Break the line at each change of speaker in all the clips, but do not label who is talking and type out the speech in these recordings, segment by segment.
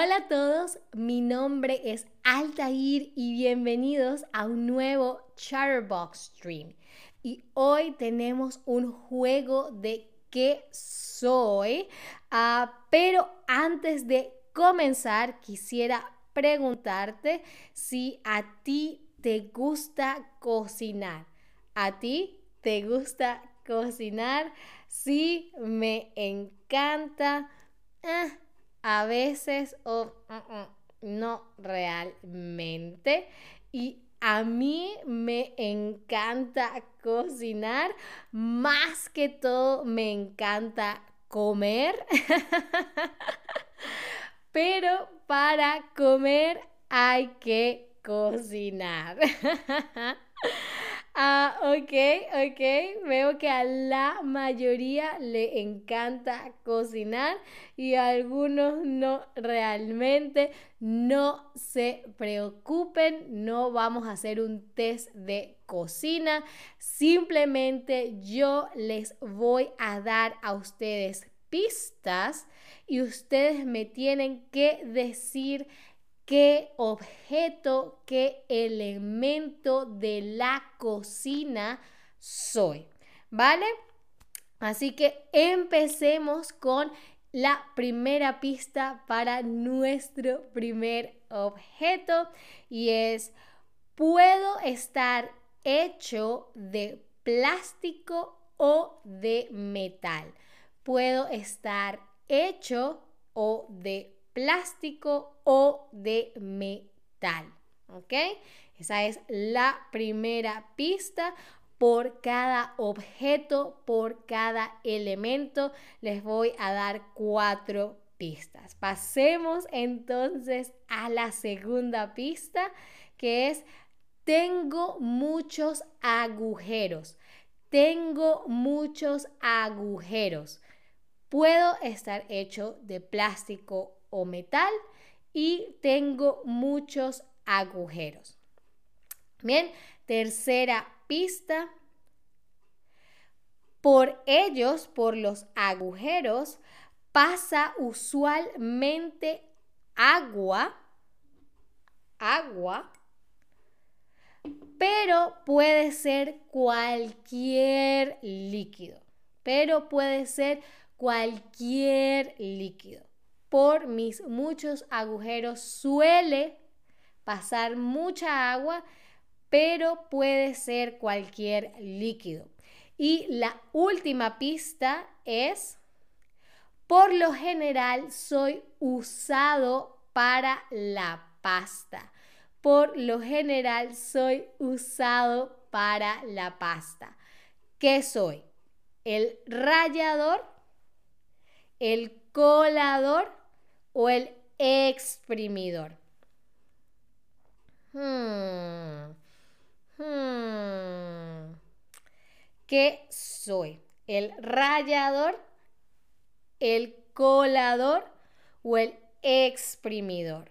Hola a todos, mi nombre es Altair y bienvenidos a un nuevo Chatterbox Stream. Y hoy tenemos un juego de qué soy, ah, pero antes de comenzar quisiera preguntarte si a ti te gusta cocinar. ¿A ti te gusta cocinar? Sí, me encanta. Ah, a veces o mm, mm, no realmente. Y a mí me encanta cocinar, más que todo me encanta comer. Pero para comer hay que cocinar. Ah, ok, ok. Veo que a la mayoría le encanta cocinar y a algunos no realmente. No se preocupen, no vamos a hacer un test de cocina. Simplemente yo les voy a dar a ustedes pistas y ustedes me tienen que decir qué objeto, qué elemento de la cocina soy. ¿Vale? Así que empecemos con la primera pista para nuestro primer objeto y es, puedo estar hecho de plástico o de metal. Puedo estar hecho o de plástico o de metal. ¿Ok? Esa es la primera pista por cada objeto, por cada elemento. Les voy a dar cuatro pistas. Pasemos entonces a la segunda pista, que es tengo muchos agujeros. Tengo muchos agujeros. Puedo estar hecho de plástico o metal y tengo muchos agujeros. Bien, tercera pista. Por ellos, por los agujeros, pasa usualmente agua, agua, pero puede ser cualquier líquido, pero puede ser cualquier líquido por mis muchos agujeros suele pasar mucha agua, pero puede ser cualquier líquido. Y la última pista es, por lo general soy usado para la pasta. Por lo general soy usado para la pasta. ¿Qué soy? ¿El rallador? ¿El colador? O el exprimidor? Hmm. Hmm. ¿Qué soy? ¿El rallador, el colador o el exprimidor?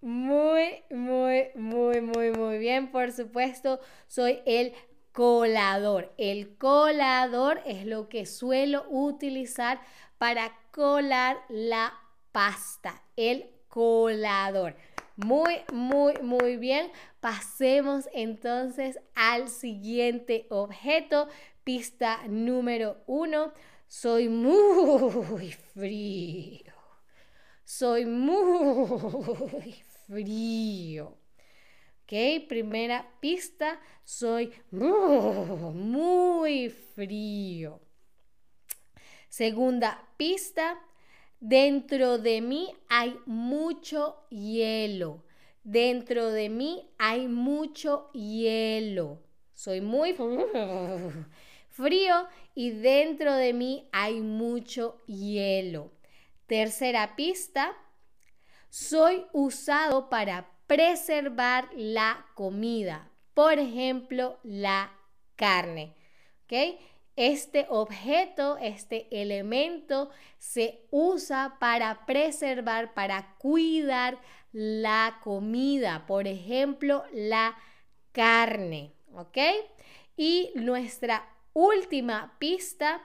Muy, muy, muy, muy, muy bien. Por supuesto, soy el colador. El colador es lo que suelo utilizar para colar la pasta. El colador. Muy, muy, muy bien. Pasemos entonces al siguiente objeto. Pista número uno. Soy muy frío. Soy muy frío. ¿Ok? Primera pista, soy muy frío. Segunda pista, dentro de mí hay mucho hielo. Dentro de mí hay mucho hielo. Soy muy frío y dentro de mí hay mucho hielo. Tercera pista, soy usado para preservar la comida, por ejemplo, la carne. Este objeto, este elemento se usa para preservar, para cuidar la comida, por ejemplo, la carne. ¿Ok? Y nuestra última pista,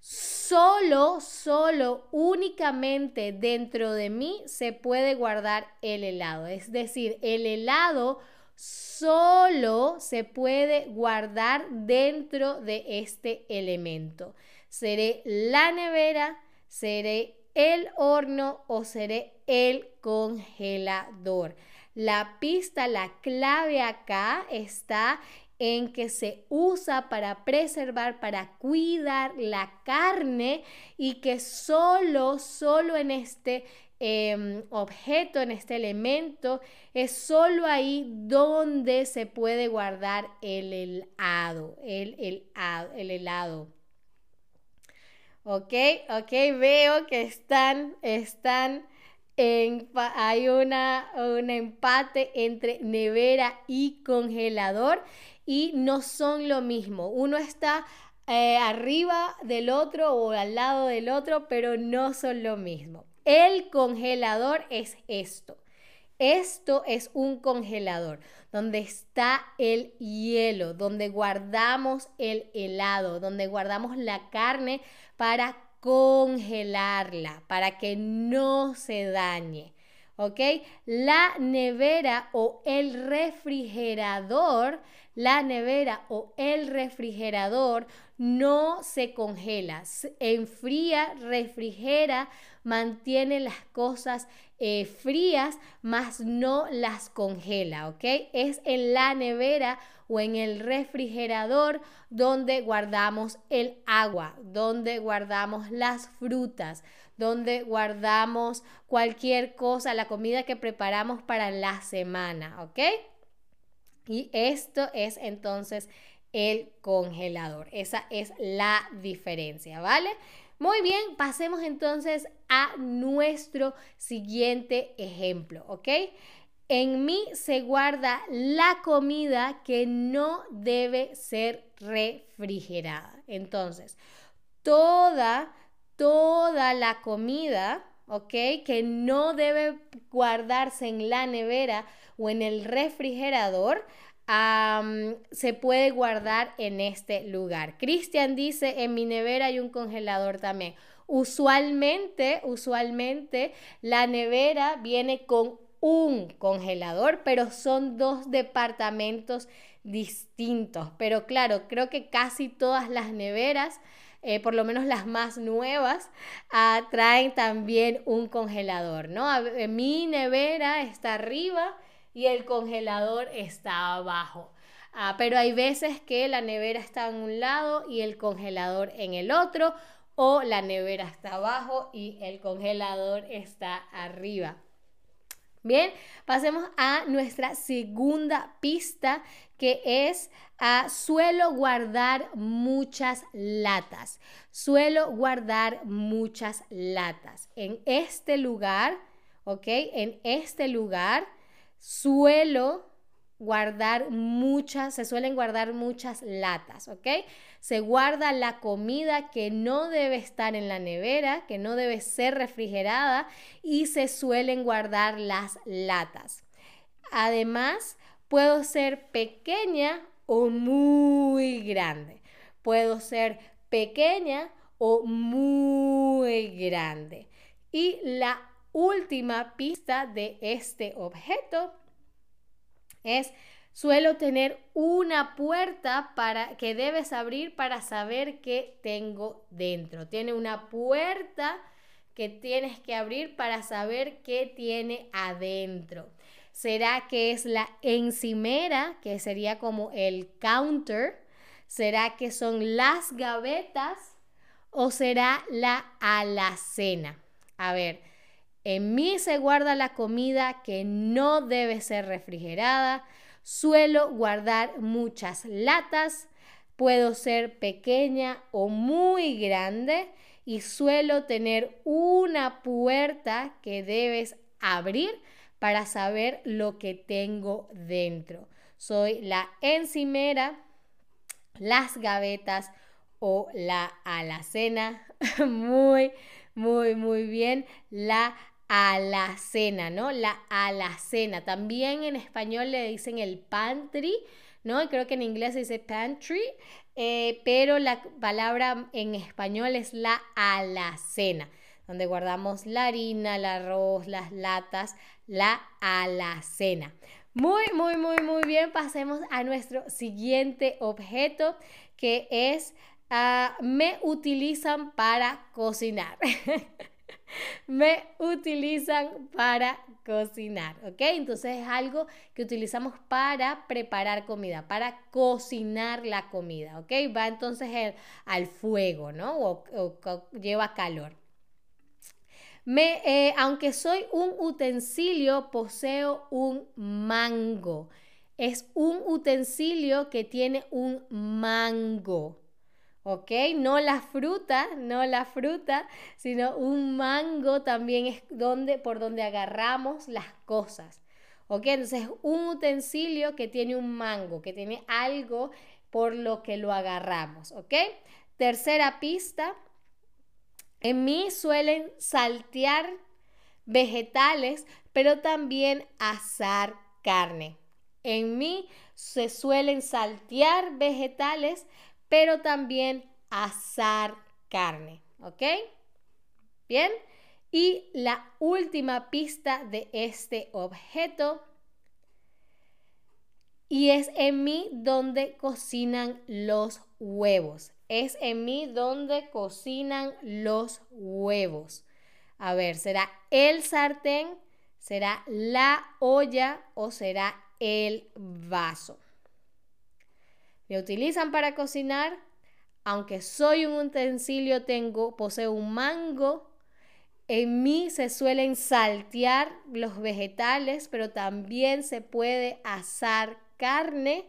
Solo, solo, únicamente dentro de mí se puede guardar el helado. Es decir, el helado solo se puede guardar dentro de este elemento. Seré la nevera, seré el horno o seré el congelador. La pista, la clave acá está en que se usa para preservar, para cuidar la carne y que solo, solo en este em, objeto, en este elemento, es solo ahí donde se puede guardar el helado, el, el, el helado. Ok, ok, veo que están, están hay una, un empate entre nevera y congelador y no son lo mismo. Uno está eh, arriba del otro o al lado del otro, pero no son lo mismo. El congelador es esto. Esto es un congelador donde está el hielo, donde guardamos el helado, donde guardamos la carne para congelarla para que no se dañe. ¿Ok? La nevera o el refrigerador, la nevera o el refrigerador no se congela, enfría, refrigera, mantiene las cosas eh, frías, más no las congela, ¿ok? Es en la nevera o en el refrigerador donde guardamos el agua, donde guardamos las frutas, donde guardamos cualquier cosa, la comida que preparamos para la semana, ¿ok? Y esto es entonces el congelador. Esa es la diferencia, ¿vale? Muy bien, pasemos entonces a nuestro siguiente ejemplo, ¿ok? En mí se guarda la comida que no debe ser refrigerada. Entonces, toda, toda la comida, ¿ok? Que no debe guardarse en la nevera o en el refrigerador, se puede guardar en este lugar. Cristian dice, en mi nevera hay un congelador también. Usualmente, usualmente la nevera viene con un congelador, pero son dos departamentos distintos. Pero claro, creo que casi todas las neveras, eh, por lo menos las más nuevas, ah, traen también un congelador, ¿no? mi nevera está arriba y el congelador está abajo. Ah, pero hay veces que la nevera está en un lado y el congelador en el otro, o la nevera está abajo y el congelador está arriba. Bien, pasemos a nuestra segunda pista que es a ah, suelo guardar muchas latas. Suelo guardar muchas latas. En este lugar, ¿ok? En este lugar suelo guardar muchas, se suelen guardar muchas latas, ¿ok? Se guarda la comida que no debe estar en la nevera, que no debe ser refrigerada y se suelen guardar las latas. Además, puedo ser pequeña o muy grande. Puedo ser pequeña o muy grande. Y la última pista de este objeto es suelo tener una puerta para que debes abrir para saber qué tengo dentro. Tiene una puerta que tienes que abrir para saber qué tiene adentro. ¿Será que es la encimera, que sería como el counter? ¿Será que son las gavetas o será la alacena? A ver, en mí se guarda la comida que no debe ser refrigerada. Suelo guardar muchas latas. Puedo ser pequeña o muy grande. Y suelo tener una puerta que debes abrir para saber lo que tengo dentro. Soy la encimera, las gavetas o la alacena. muy, muy, muy bien. La alacena, ¿no? La alacena. También en español le dicen el pantry, ¿no? Creo que en inglés se dice pantry, eh, pero la palabra en español es la alacena, donde guardamos la harina, el arroz, las latas, la alacena. Muy, muy, muy, muy bien. Pasemos a nuestro siguiente objeto que es ah, me utilizan para cocinar. me utilizan para cocinar, ¿ok? Entonces es algo que utilizamos para preparar comida, para cocinar la comida, ¿ok? Va entonces al fuego, ¿no? O, lleva calor. Me, eh, aunque soy un utensilio, poseo un mango. Es un utensilio que tiene un mango. ¿Ok? No la fruta, no la fruta, sino un mango también es donde, por donde agarramos las cosas, ¿ok? Entonces, un utensilio que tiene un mango, que tiene algo por lo que lo agarramos, ¿ok? Tercera pista, en mí suelen saltear vegetales, pero también asar carne. En mí se suelen saltear vegetales, pero también asar carne, ¿ok? Bien. Y la última pista de este objeto y es en mí donde cocinan los huevos. Es en mí donde cocinan los huevos. A ver, ¿será el sartén? ¿Será la olla o será el vaso? Me utilizan para cocinar, aunque soy un utensilio, tengo, poseo un mango. En mí se suelen saltear los vegetales, pero también se puede asar carne.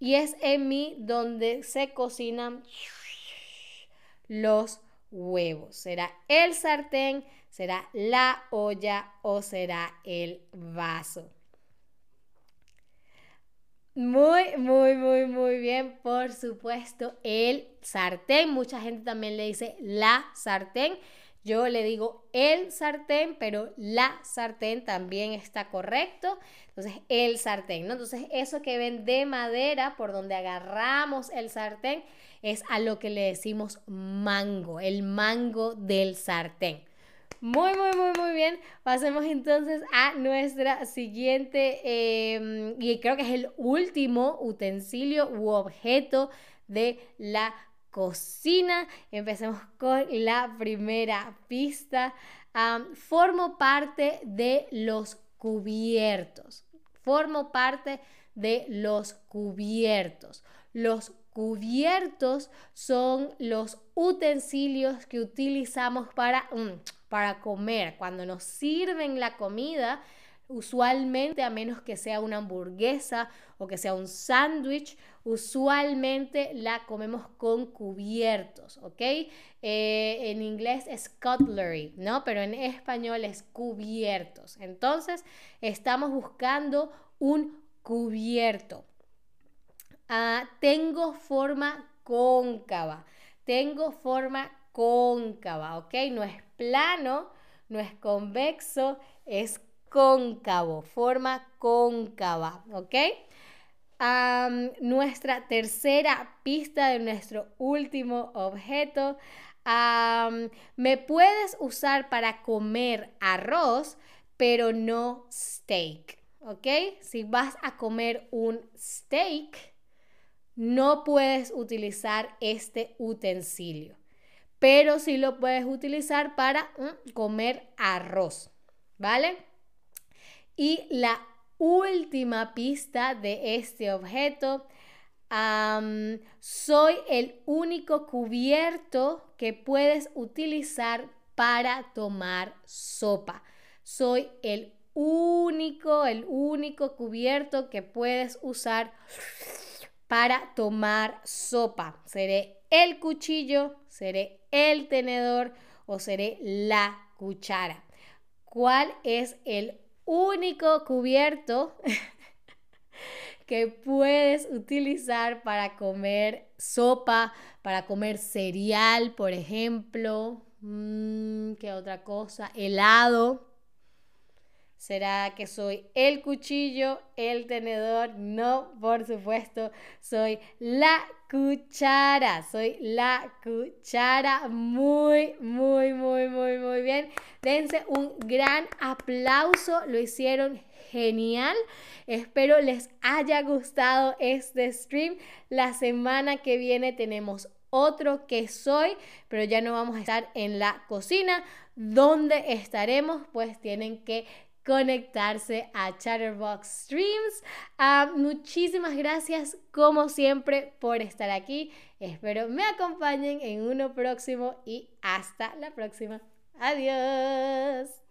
Y es en mí donde se cocinan los huevos. ¿Será el sartén, será la olla o será el vaso? Muy, muy, muy, muy bien. Por supuesto, el sartén. Mucha gente también le dice la sartén. Yo le digo el sartén, pero la sartén también está correcto. Entonces, el sartén, ¿no? Entonces, eso que ven de madera, por donde agarramos el sartén, es a lo que le decimos mango, el mango del sartén. Muy, muy, muy, muy bien. Pasemos entonces a nuestra siguiente, em, y creo que es el último utensilio u objeto de la cocina. Empecemos con la primera pista. formo parte de los cubiertos. Formo parte de los cubiertos. Los cubiertos son los utensilios que utilizamos para... Mm, para comer. Cuando nos sirven la comida, usualmente, a menos que sea una hamburguesa o que sea un sándwich, usualmente la comemos con cubiertos, ¿ok? Eh, en inglés es cutlery, ¿no? Pero en español es cubiertos. Entonces, estamos buscando un cubierto. Ah, tengo forma cóncava. Tengo forma cóncava, ¿ok? No es plano, no es convexo, es cóncavo, forma cóncava, ¿ok? nuestra tercera pista de nuestro último objeto. me puedes usar para comer arroz, pero no steak, ¿ok? Si vas a comer un steak, no puedes utilizar este utensilio pero sí lo puedes utilizar para mm, comer arroz, ¿vale? Y la última pista de este objeto, soy el único cubierto que puedes utilizar para tomar sopa. Soy el único, el único cubierto que puedes usar para tomar sopa. Seré el cuchillo, seré el tenedor o seré la cuchara. ¿Cuál es el único cubierto que puedes utilizar para comer sopa, para comer cereal, por ejemplo? Mm, ¿Qué otra cosa? Helado. ¿Será que soy el cuchillo, el tenedor? No, por supuesto, soy la cuchara. Soy la cuchara. Muy, muy, muy, muy, muy bien. Dense un gran aplauso. Lo hicieron genial. Espero les haya gustado este stream. La semana que viene tenemos otro que soy, pero ya no vamos a estar en la cocina. ¿Dónde estaremos? Pues tienen que conectarse a Chatterbox Streams. Ah, muchísimas gracias como siempre por estar aquí. Espero me acompañen en uno próximo y hasta la próxima. Adiós.